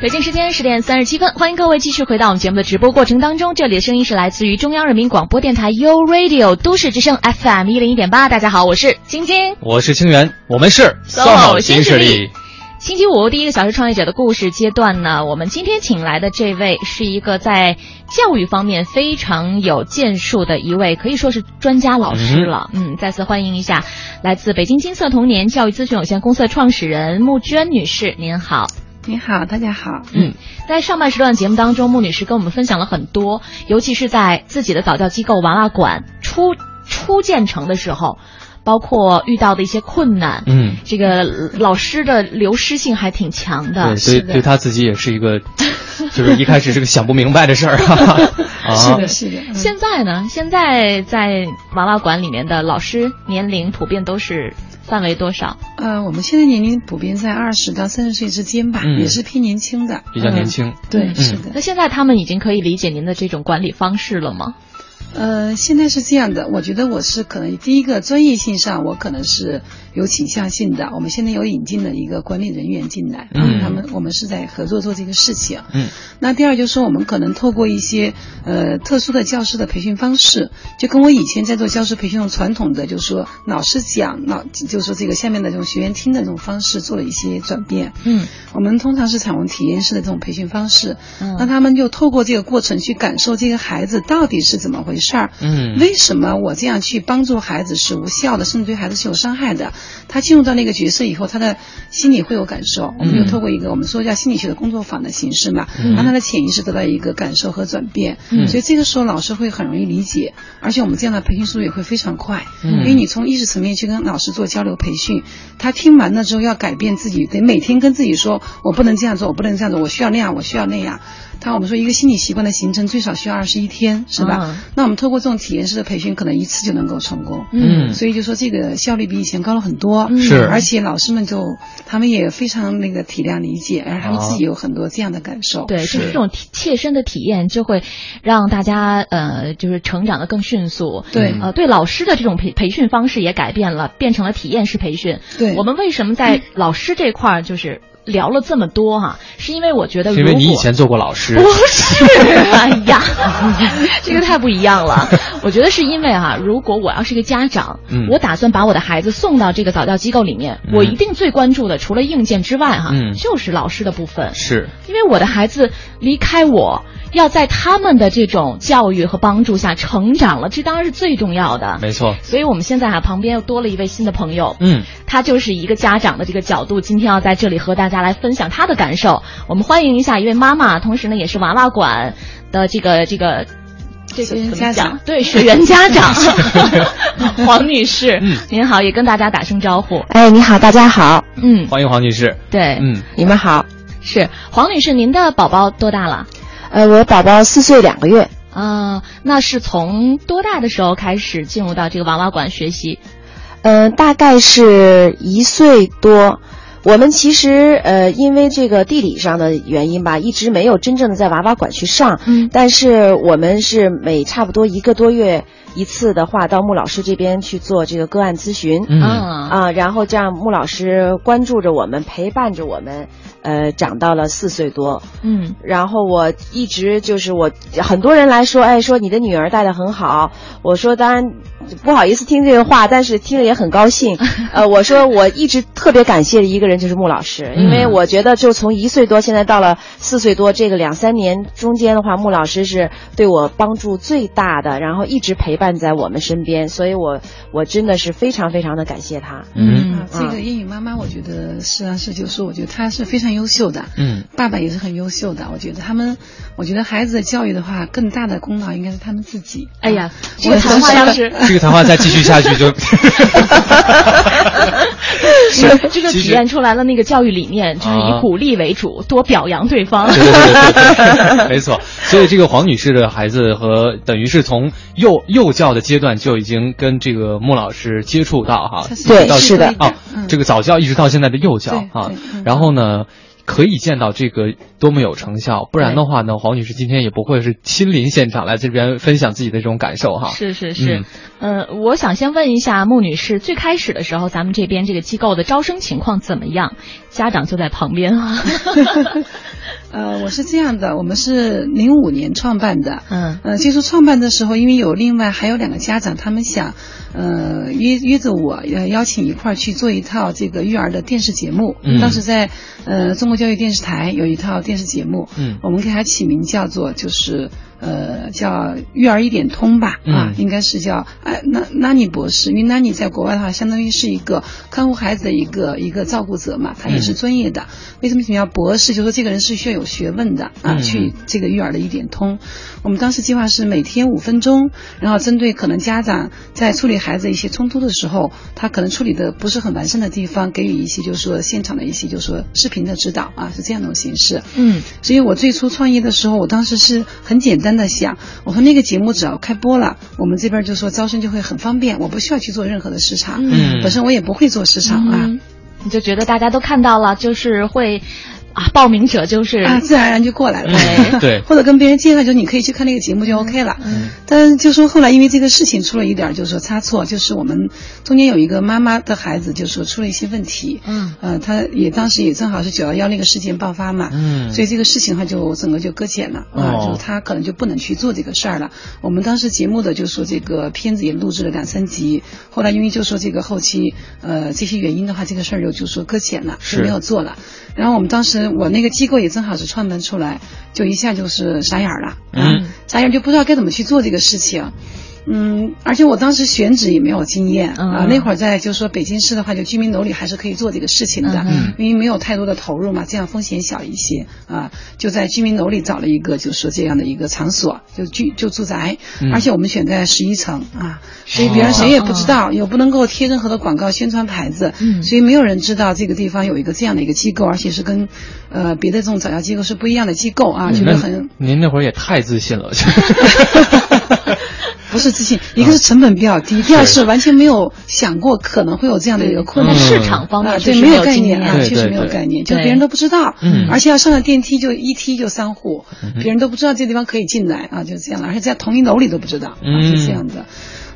北京时间十点三十七分，欢迎各位继续回到我们节目的直播过程当中。这里的声音是来自于中央人民广播电台 U Radio 都市之声 FM 一零一点八。大家好，我是晶晶，我是清源，我们是 SOHO 新势力。星期五第一个小时创业者的故事阶段呢，我们今天请来的这位是一个在教育方面非常有建树的一位，可以说是专家老师了。嗯，再次欢迎一下来自北京金色童年教育咨询有限公司的创始人穆娟女士，您好。你好，大家好。嗯，在上半时段节目当中，穆女士跟我们分享了很多，尤其是在自己的早教机构娃娃馆初初建成的时候。包括遇到的一些困难，嗯，这个老师的流失性还挺强的，对，所以对他自己也是一个，就是一开始是个想不明白的事儿啊。是的，是的。现在呢？现在在娃娃馆里面的老师年龄普遍都是。范围多少？呃，我们现在年龄普遍在二十到三十岁之间吧，也是偏年轻的，比较年轻。对，是的。那现在他们已经可以理解您的这种管理方式了吗？呃，现在是这样的，我觉得我是可能第一个专业性上，我可能是有倾向性的。我们现在有引进了一个管理人员进来，嗯，他们我们是在合作做这个事情，嗯。那第二就是说，我们可能透过一些呃特殊的教师的培训方式，就跟我以前在做教师培训的传统的，就是说老师讲，老就是说这个下面的这种学员听的这种方式做了一些转变，嗯。我们通常是采用体验式的这种培训方式，嗯，那他们就透过这个过程去感受这个孩子到底是怎么回。事儿，嗯，为什么我这样去帮助孩子是无效的，甚至对孩子是有伤害的？他进入到那个角色以后，他的心里会有感受。我们就透过一个我们说叫心理学的工作坊的形式嘛，让他的潜意识得到一个感受和转变。嗯，所以这个时候老师会很容易理解，而且我们这样的培训速度也会非常快。嗯，因为你从意识层面去跟老师做交流培训，他听完了之后要改变自己，得每天跟自己说，我不能这样做，我不能这样做，我需要那样，我需要那样。他我们说一个心理习惯的形成最少需要二十一天，是吧？那我们透过这种体验式的培训，可能一次就能够成功。嗯，所以就说这个效率比以前高了很多。是，而且老师们就他们也非常那个体谅理解，而他们自己有很多这样的感受。对，就是这种切身的体验，就会让大家呃，就是成长的更迅速。对，呃，对老师的这种培培训方式也改变了，变成了体验式培训。对，我们为什么在 老师这块儿就是？聊了这么多哈，是因为我觉得，因为你以前做过老师，不是？哎呀，这个太不一样了。我觉得是因为哈，如果我要是一个家长，我打算把我的孩子送到这个早教机构里面，我一定最关注的除了硬件之外哈，就是老师的部分。是，因为我的孩子离开我。要在他们的这种教育和帮助下成长了，这当然是最重要的。没错。所以我们现在啊，旁边又多了一位新的朋友。嗯，他就是一个家长的这个角度，今天要在这里和大家来分享他的感受。我们欢迎一下一位妈妈，同时呢也是娃娃馆的这个这个这个家长？对，学员家长 黄女士。嗯，您好，也跟大家打声招呼。哎，你好，大家好。嗯，欢迎黄女士。对，嗯，你们好。是黄女士，您的宝宝多大了？呃，我宝宝四岁两个月啊，那是从多大的时候开始进入到这个娃娃馆学习？呃，大概是一岁多。我们其实呃，因为这个地理上的原因吧，一直没有真正的在娃娃馆去上。嗯，但是我们是每差不多一个多月一次的话，到穆老师这边去做这个个案咨询。嗯啊，然后这样穆老师关注着我们，陪伴着我们。呃，长到了四岁多，嗯，然后我一直就是我很多人来说，哎，说你的女儿带的很好，我说当然不好意思听这个话，但是听了也很高兴。呃，我说我一直特别感谢的一个人就是穆老师，因为我觉得就从一岁多现在到了四岁多这个两三年中间的话，穆老师是对我帮助最大的，然后一直陪伴在我们身边，所以我我真的是非常非常的感谢他。嗯，这个英语妈妈，我觉得是啊是，就是我觉得她是非常。优秀的，嗯，爸爸也是很优秀的。我觉得他们，我觉得孩子的教育的话，更大的功劳应该是他们自己。哎呀，这个谈话要是这个谈话再继续下去就，是这就体现出来了那个教育理念，就是以鼓励为主，多表扬对方。对对对对，没错。所以这个黄女士的孩子和等于是从幼幼教的阶段就已经跟这个穆老师接触到哈，对，是的啊，这个早教一直到现在的幼教啊。然后呢，可以见到这个多么有成效，不然的话呢，黄女士今天也不会是亲临现场来这边分享自己的这种感受哈。是是是，嗯，我想先问一下穆女士，最开始的时候，咱们这边这个机构的招生情况怎么样？家长就在旁边啊。呃，我是这样的，我们是零五年创办的，嗯，呃，接触创办的时候，因为有另外还有两个家长，他们想，呃，约约着我，呃，邀请一块儿去做一套这个育儿的电视节目。嗯，当时在呃中国教育电视台有一套电视节目，嗯，我们给它起名叫做就是呃，叫育儿一点通吧，啊，应该是叫哎，那那尼博士，因为那尼在国外的话，相当于是一个看护孩子的一个一个照顾者嘛，他也是专业的。为什么要博士？就说这个人是需要有学问的啊，去这个育儿的一点通。我们当时计划是每天五分钟，然后针对可能家长在处理孩子一些冲突的时候，他可能处理的不是很完善的地方，给予一些就是说现场的一些就是说视频的指导啊，是这样的形式。嗯，所以我最初创业的时候，我当时是很简单的想，我说那个节目只要开播了，我们这边就说招生就会很方便，我不需要去做任何的市场，嗯，本身我也不会做市场啊，你就觉得大家都看到了，就是会。啊，报名者就是啊，自然而然就过来了。对，或者跟别人介绍，就你可以去看那个节目就 OK 了。嗯，但就说后来因为这个事情出了一点，就是说差错，就是我们中间有一个妈妈的孩子，就是说出了一些问题。嗯，呃，他也当时也正好是九幺幺那个事件爆发嘛。嗯，所以这个事情的话就整个就搁浅了啊，就是他可能就不能去做这个事儿了。我们当时节目的就说这个片子也录制了两三集，后来因为就说这个后期呃这些原因的话，这个事儿就就说搁浅了，就没有做了。然后我们当时我那个机构也正好是创办出来，就一下就是傻眼了，嗯，傻眼就不知道该怎么去做这个事情。嗯，而且我当时选址也没有经验啊，那会儿在就说北京市的话，就居民楼里还是可以做这个事情的，因为没有太多的投入嘛，这样风险小一些啊。就在居民楼里找了一个，就说这样的一个场所，就居就住宅，而且我们选在十一层啊，所以别人谁也不知道，又不能够贴任何的广告宣传牌子，所以没有人知道这个地方有一个这样的一个机构，而且是跟呃别的这种早教机构是不一样的机构啊，觉得很。您那会儿也太自信了。不是自信，一个是成本比较低，第二是完全没有想过可能会有这样的一个困难。市场方面对没有概念啊，确实没有概念，就别人都不知道，而且要上了电梯就一梯就三户，别人都不知道这地方可以进来啊，就这样了，而且在同一楼里都不知道，是这样的。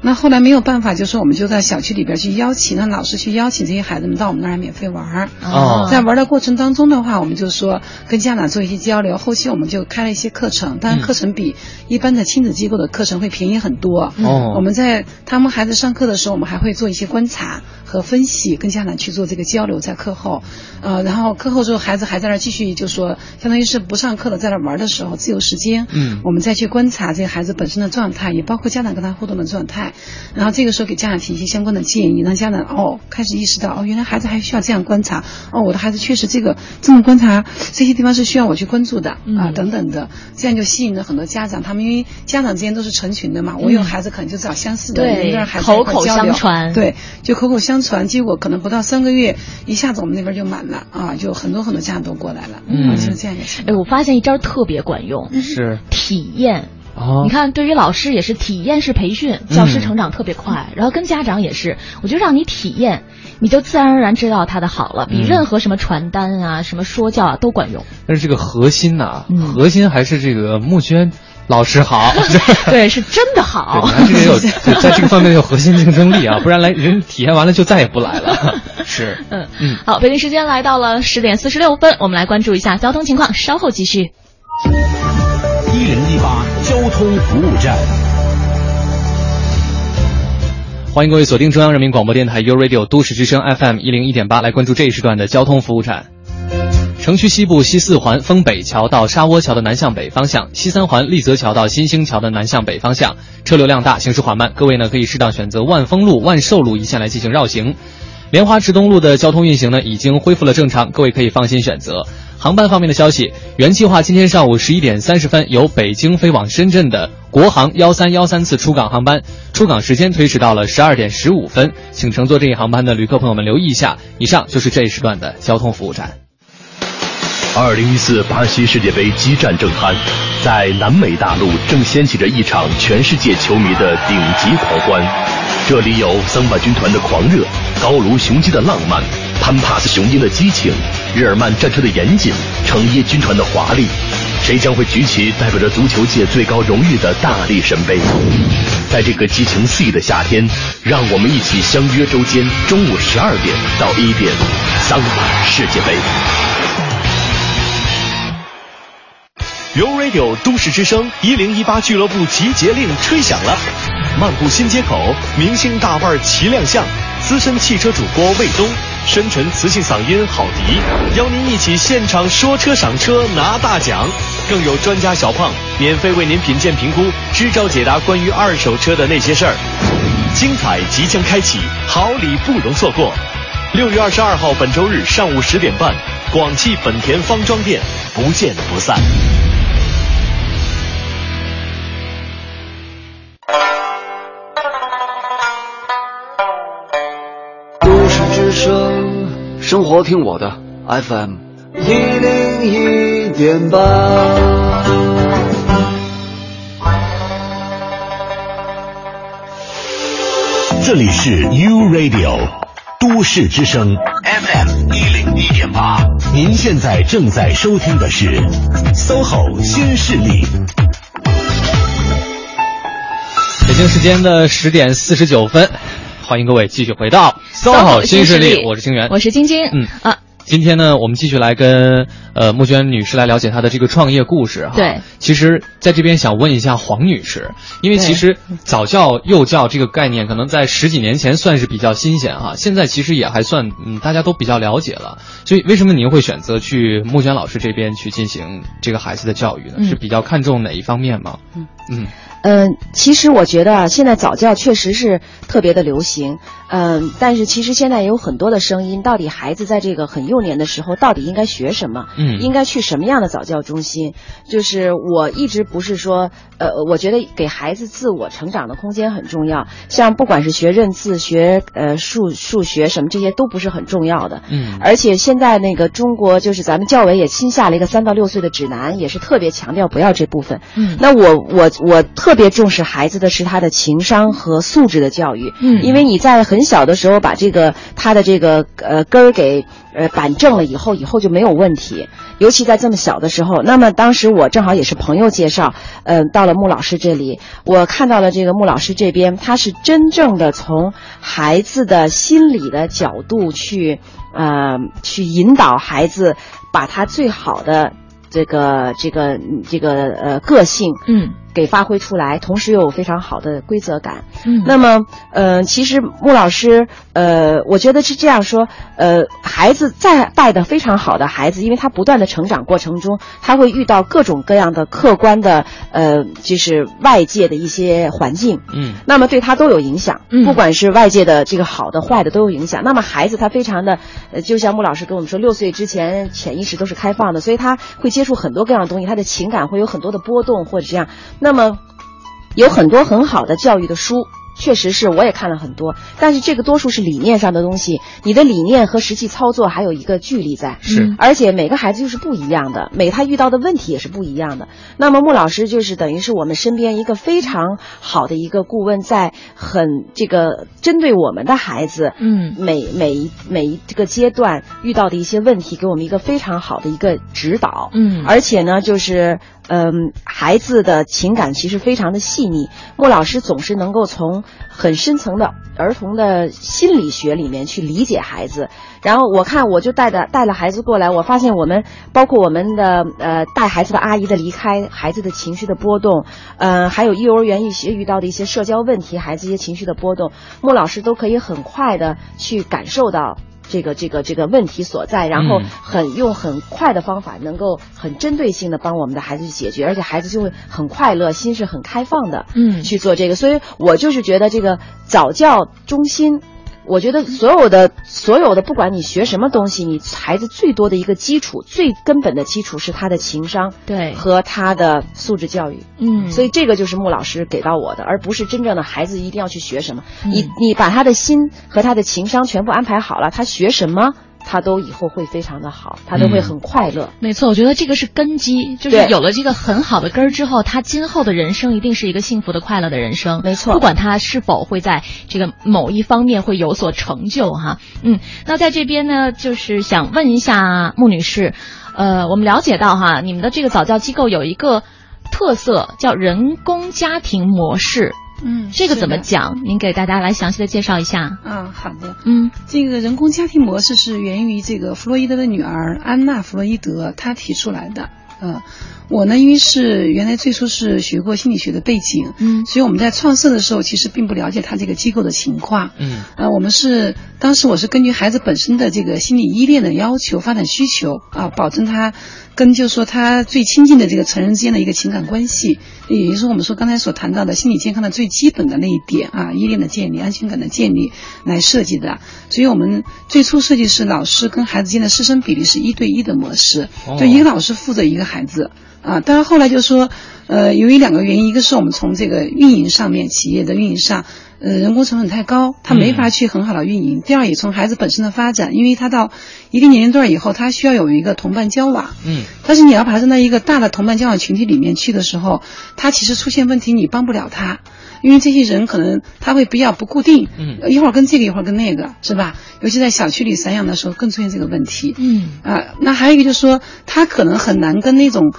那后来没有办法，就说我们就在小区里边去邀请，让老师去邀请这些孩子们到我们那儿免费玩儿。哦，在玩的过程当中的话，我们就说跟家长做一些交流。后期我们就开了一些课程，当然课程比一般的亲子机构的课程会便宜很多。哦，我们在他们孩子上课的时候，我们还会做一些观察。和分析，跟家长去做这个交流，在课后，呃，然后课后之后，孩子还在那继续，就说相当于是不上课了，在那玩的时候，自由时间，嗯，我们再去观察这个孩子本身的状态，也包括家长跟他互动的状态，然后这个时候给家长提一些相关的建议，让家长哦开始意识到，哦，原来孩子还需要这样观察，哦，我的孩子确实这个这么观察，这些地方是需要我去关注的。啊，等等的，这样就吸引了很多家长，他们因为家长之间都是成群的嘛，我有孩子可能就找相似的，对，孩子口口相传，对，就口口相。传，结果可能不到三个月，一下子我们那边就满了啊，就很多很多家长都过来了，嗯，就是这样的情况。哎，我发现一招特别管用，是体验。哦，你看，对于老师也是体验式培训，教师成长特别快。然后跟家长也是，我就让你体验，你就自然而然知道他的好了，比任何什么传单啊、什么说教啊都管用。但是这个核心呐，核心还是这个募捐。老师好，对，是真的好。这个有在这个方面有核心竞争力啊，不然来人体验完了就再也不来了。是，嗯嗯。好，北京时间来到了十点四十六分，我们来关注一下交通情况，稍后继续。交通服务站，欢迎各位锁定中央人民广播电台 u Radio 都市之声 FM 一零一点八，来关注这一时段的交通服务站。城区西部西四环丰北桥到沙窝桥的南向北方向，西三环丽泽桥到新兴桥的南向北方向，车流量大，行驶缓慢。各位呢可以适当选择万丰路、万寿路一线来进行绕行。莲花池东路的交通运行呢已经恢复了正常，各位可以放心选择。航班方面的消息，原计划今天上午十一点三十分由北京飞往深圳的国航幺三幺三次出港航班，出港时间推迟到了十二点十五分，请乘坐这一航班的旅客朋友们留意一下。以上就是这一时段的交通服务站。二零一四巴西世界杯激战正酣，在南美大陆正掀起着一场全世界球迷的顶级狂欢。这里有桑巴军团的狂热，高卢雄鸡的浪漫，潘帕斯雄鹰的激情，日耳曼战车的严谨，成衣军团的华丽。谁将会举起代表着足球界最高荣誉的大力神杯？在这个激情四溢的夏天，让我们一起相约周间中午十二点到一点，桑巴世界杯。U Radio 都市之声一零一八俱乐部集结令吹响了，漫步新街口，明星大腕齐亮相，资深汽车主播魏东，深沉磁性嗓音郝迪，邀您一起现场说车赏车拿大奖。更有专家小胖免费为您品鉴评估，支招解答关于二手车的那些事儿。精彩即将开启，好礼不容错过。六月二十二号，本周日上午十点半，广汽本田方庄店，不见不散。都市之声，生活听我的 FM 一零一点八。这里是 U Radio 都市之声 FM 一零一点八，您现在正在收听的是 SOHO 新势力。北京时间的十点四十九分，欢迎各位继续回到 SOHO 新势力，我是清源，我是晶晶，嗯啊。今天呢，我们继续来跟呃穆娟女士来了解她的这个创业故事哈。对，其实在这边想问一下黄女士，因为其实早教、幼教这个概念可能在十几年前算是比较新鲜哈，现在其实也还算嗯大家都比较了解了。所以为什么您会选择去穆娟老师这边去进行这个孩子的教育呢？嗯、是比较看重哪一方面吗？嗯嗯。嗯，其实我觉得啊，现在早教确实是特别的流行。嗯，但是其实现在也有很多的声音，到底孩子在这个很幼年的时候，到底应该学什么？嗯，应该去什么样的早教中心？就是我一直不是说，呃，我觉得给孩子自我成长的空间很重要。像不管是学认字、学呃数数学什么，这些都不是很重要的。嗯，而且现在那个中国就是咱们教委也新下了一个三到六岁的指南，也是特别强调不要这部分。嗯，那我我我特。特别重视孩子的是他的情商和素质的教育，嗯，因为你在很小的时候把这个他的这个呃根儿给呃板正了以后，以后就没有问题。尤其在这么小的时候，那么当时我正好也是朋友介绍，嗯、到了穆老师这里，我看到了这个穆老师这边，他是真正的从孩子的心理的角度去呃去引导孩子，把他最好的这个这个这个呃个性，嗯。给发挥出来，同时又有非常好的规则感。嗯，那么，呃，其实穆老师，呃，我觉得是这样说，呃，孩子再带的非常好的孩子，因为他不断的成长过程中，他会遇到各种各样的客观的，呃，就是外界的一些环境。嗯，那么对他都有影响。嗯，不管是外界的这个好的、坏的都有影响。那么孩子他非常的，呃，就像穆老师跟我们说，六岁之前潜意识都是开放的，所以他会接触很多各样的东西，他的情感会有很多的波动或者这样。那么，有很多很好的教育的书，确实是我也看了很多，但是这个多数是理念上的东西，你的理念和实际操作还有一个距离在，是，而且每个孩子就是不一样的，每他遇到的问题也是不一样的。那么穆老师就是等于是我们身边一个非常好的一个顾问，在很这个针对我们的孩子，嗯，每每一每一这个阶段遇到的一些问题，给我们一个非常好的一个指导，嗯，而且呢，就是。嗯，孩子的情感其实非常的细腻。莫老师总是能够从很深层的儿童的心理学里面去理解孩子。然后我看，我就带着带了孩子过来，我发现我们包括我们的呃带孩子的阿姨的离开，孩子的情绪的波动，呃，还有幼儿园一些遇到的一些社交问题，孩子一些情绪的波动，莫老师都可以很快的去感受到。这个这个这个问题所在，然后很用很快的方法，能够很针对性的帮我们的孩子去解决，而且孩子就会很快乐，心是很开放的，嗯，去做这个。所以我就是觉得这个早教中心。我觉得所有的所有的，不管你学什么东西，你孩子最多的一个基础，最根本的基础是他的情商，对，和他的素质教育，嗯，所以这个就是穆老师给到我的，而不是真正的孩子一定要去学什么。嗯、你你把他的心和他的情商全部安排好了，他学什么？他都以后会非常的好，他都会很快乐。嗯、没错，我觉得这个是根基，就是有了这个很好的根儿之后，他今后的人生一定是一个幸福的、快乐的人生。没错，不管他是否会在这个某一方面会有所成就哈。嗯，那在这边呢，就是想问一下穆女士，呃，我们了解到哈，你们的这个早教机构有一个特色叫人工家庭模式。嗯，这个怎么讲？您给大家来详细的介绍一下。嗯，好的。嗯，这个人工家庭模式是源于这个弗洛伊德的女儿安娜·弗洛伊德她提出来的。嗯。我呢，因为是原来最初是学过心理学的背景，嗯，所以我们在创设的时候其实并不了解他这个机构的情况，嗯，呃，我们是当时我是根据孩子本身的这个心理依恋的要求、发展需求啊，保证他跟就是说他最亲近的这个成人之间的一个情感关系，也就是我们说刚才所谈到的心理健康的最基本的那一点啊，依恋的建立、安全感的建立来设计的。所以我们最初设计是老师跟孩子间的师生比例是一对一的模式，就一个老师负责一个孩子。啊，当然后来就说，呃，由于两个原因，一个是我们从这个运营上面，企业的运营上，呃，人工成本太高，他没法去很好的运营。第二，也从孩子本身的发展，因为他到一定年龄段以后，他需要有一个同伴交往。嗯。但是你要把他扔到一个大的同伴交往群体里面去的时候，他其实出现问题，你帮不了他，因为这些人可能他会比较不固定。嗯。一会儿跟这个，一会儿跟那个，是吧？尤其在小区里散养的时候，更出现这个问题。嗯。啊，那还有一个就是说，他可能很难跟那种。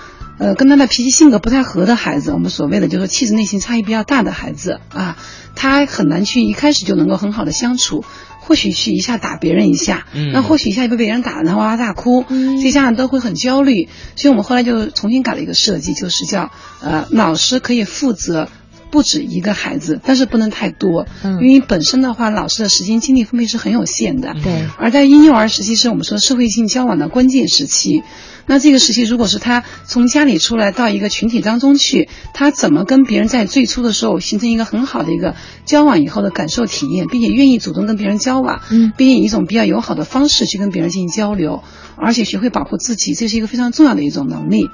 呃，跟他的脾气性格不太合的孩子，我们所谓的就是说气质内心差异比较大的孩子啊，他很难去一开始就能够很好的相处。或许去一下打别人一下，嗯，那或许一下被别人打，然后哇哇大哭，嗯，这些家长都会很焦虑。所以我们后来就重新改了一个设计，就是叫呃，老师可以负责不止一个孩子，但是不能太多，嗯，因为本身的话，老师的时间精力分配是很有限的，对。而在婴幼儿时期是我们说社会性交往的关键时期。那这个时期，如果是他从家里出来到一个群体当中去，他怎么跟别人在最初的时候形成一个很好的一个交往以后的感受体验，并且愿意主动跟别人交往，嗯，并且以一种比较友好的方式去跟别人进行交流，而且学会保护自己，这是一个非常重要的一种能力，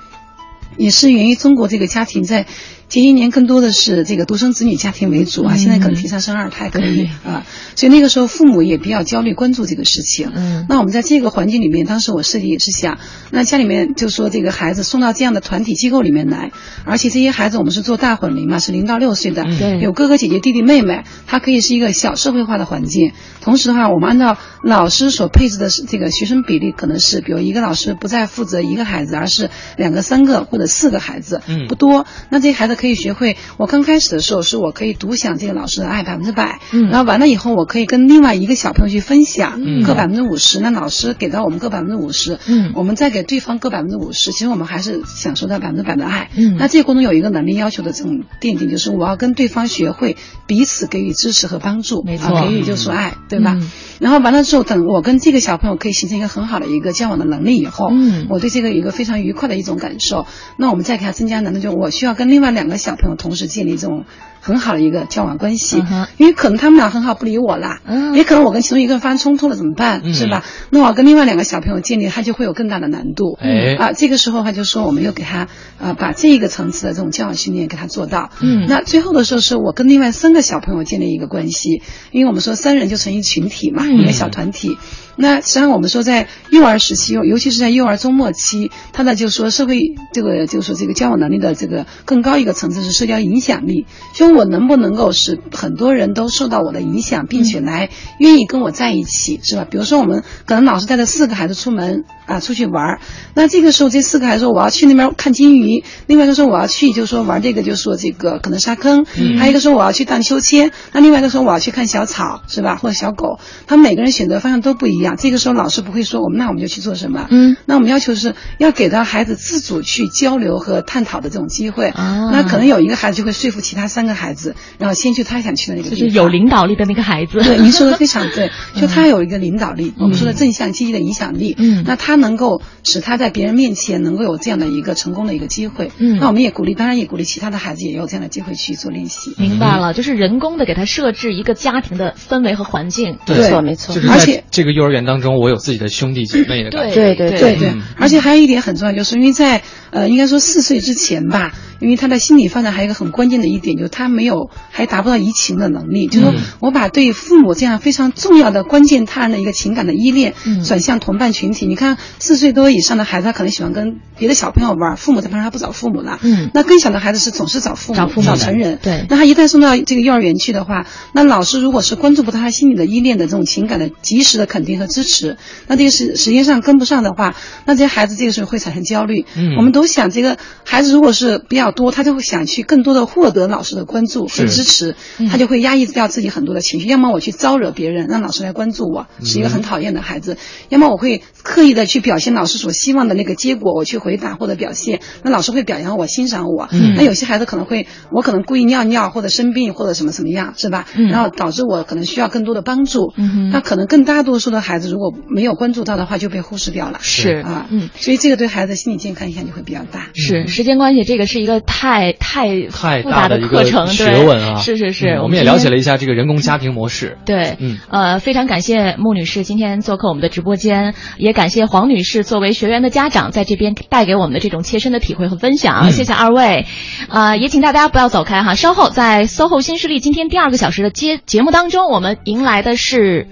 也是源于中国这个家庭在。近些年更多的是这个独生子女家庭为主啊，现在可能提倡生二胎可以啊，所以那个时候父母也比较焦虑关注这个事情。嗯，那我们在这个环境里面，当时我设计也是想，那家里面就说这个孩子送到这样的团体机构里面来，而且这些孩子我们是做大混龄嘛，是零到六岁的，对，有哥哥姐姐弟弟妹妹，他可以是一个小社会化的环境。同时的话，我们按照老师所配置的这个学生比例，可能是比如一个老师不再负责一个孩子，而是两个、三个或者四个孩子，嗯，不多。那这些孩子可以学会。我刚开始的时候，是我可以独享这个老师的爱百分之百，嗯，然后完了以后，我可以跟另外一个小朋友去分享，嗯，各百分之五十，那老师给到我们各百分之五十，嗯，我们再给对方各百分之五十，其实我们还是享受到百分之百的爱，嗯，那这个过程有一个能力要求的这种奠定，就是我要跟对方学会彼此给予支持和帮助，没错，给予就是爱，对吧？然后完了之后，等我跟这个小朋友可以形成一个很好的一个交往的能力以后，嗯，我对这个有一个非常愉快的一种感受，那我们再给他增加难度，就我需要跟另外两个小朋友同时建立这种。很好的一个交往关系，因为可能他们俩很好不理我啦，也可能我跟其中一个人发生冲突了怎么办，是吧？那我跟另外两个小朋友建立，他就会有更大的难度。哎，啊，这个时候他就说我们又给他啊把这一个层次的这种交往训练给他做到。嗯，那最后的时候是我跟另外三个小朋友建立一个关系，因为我们说三人就成一群体嘛，一个小团体。那实际上我们说在幼儿时期，尤其是在幼儿中末期，他的就是说社会这个就是说这个交往能力的这个更高一个层次是社交影响力，就我能不能够使很多人都受到我的影响，并且来愿意跟我在一起，是吧？比如说我们可能老师带着四个孩子出门啊出去玩，那这个时候这四个孩子说我要去那边看金鱼，另外一个说我要去就是说玩这个就是说这个可能沙坑，还有一个说我要去荡秋千，那另外一个说我要去看小草，是吧？或者小狗，他们每个人选择方向都不一样。这个时候老师不会说我们那我们就去做什么，嗯，那我们要求是要给到孩子自主去交流和探讨的这种机会。啊，那可能有一个孩子就会说服其他三个孩子，然后先去他想去的那个地方，就是有领导力的那个孩子。对，您说的非常对，就他有一个领导力，我们说的正向积极的影响力。嗯，那他能够使他在别人面前能够有这样的一个成功的一个机会。嗯，那我们也鼓励，当然也鼓励其他的孩子也有这样的机会去做练习。明白了，就是人工的给他设置一个家庭的氛围和环境。没错，没错。而且这个幼儿园当中，我有自己的兄弟姐妹的感觉。对对对对，而且还有一点很重要，就是因为在呃，应该说四岁之前吧，因为他的心理发展还有一个很关键的一点，就是他没有还达不到移情的能力，就是说我把对父母这样非常重要的关键他人的一个情感的依恋转向同伴群体。你看四岁多以上的孩子，他可能喜欢跟别的小朋友玩，父母在旁边他不找父母了。嗯，那更小的孩子是总是找父母、找父母、找成人。对，那他一旦送到这个幼儿园去的话，那老师如果是关注不到他心里的依恋的这种情感的及时的肯定，和支持。那这个时时间上跟不上的话，那这些孩子这个时候会产生焦虑。嗯，我们都想这个孩子如果是比较多，他就会想去更多的获得老师的关注和支持，他就会压抑掉自己很多的情绪。要么我去招惹别人，让老师来关注我，是一个很讨厌的孩子；要么我会刻意的去表现老师所希望的那个结果，我去回答或者表现，那老师会表扬我、欣赏我。嗯，那有些孩子可能会，我可能故意尿尿或者生病或者什么什么样，是吧？嗯，然后导致我可能需要更多的帮助。嗯那可能更大多数的孩子如果没有关注到的话，就被忽视掉了。是啊，嗯，所以这个对孩子的心理健康影响就会比较大。是时间关系，这个是一个太太太复杂的课程学问啊。是是是，我们也了解了一下这个人工家庭模式。对，嗯，呃，非常感谢穆女士今天做客我们的直播间，也感谢黄女士作为学员的家长在这边带给我们的这种切身的体会和分享，嗯、谢谢二位。啊、呃，也请大家不要走开哈，稍后在 SOHO 新势力今天第二个小时的节节目当中，我们迎来的是。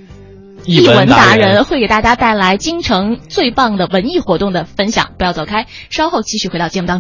译文达人会给大家带来京城最棒的文艺活动的分享，不要走开，稍后继续回到节目当中。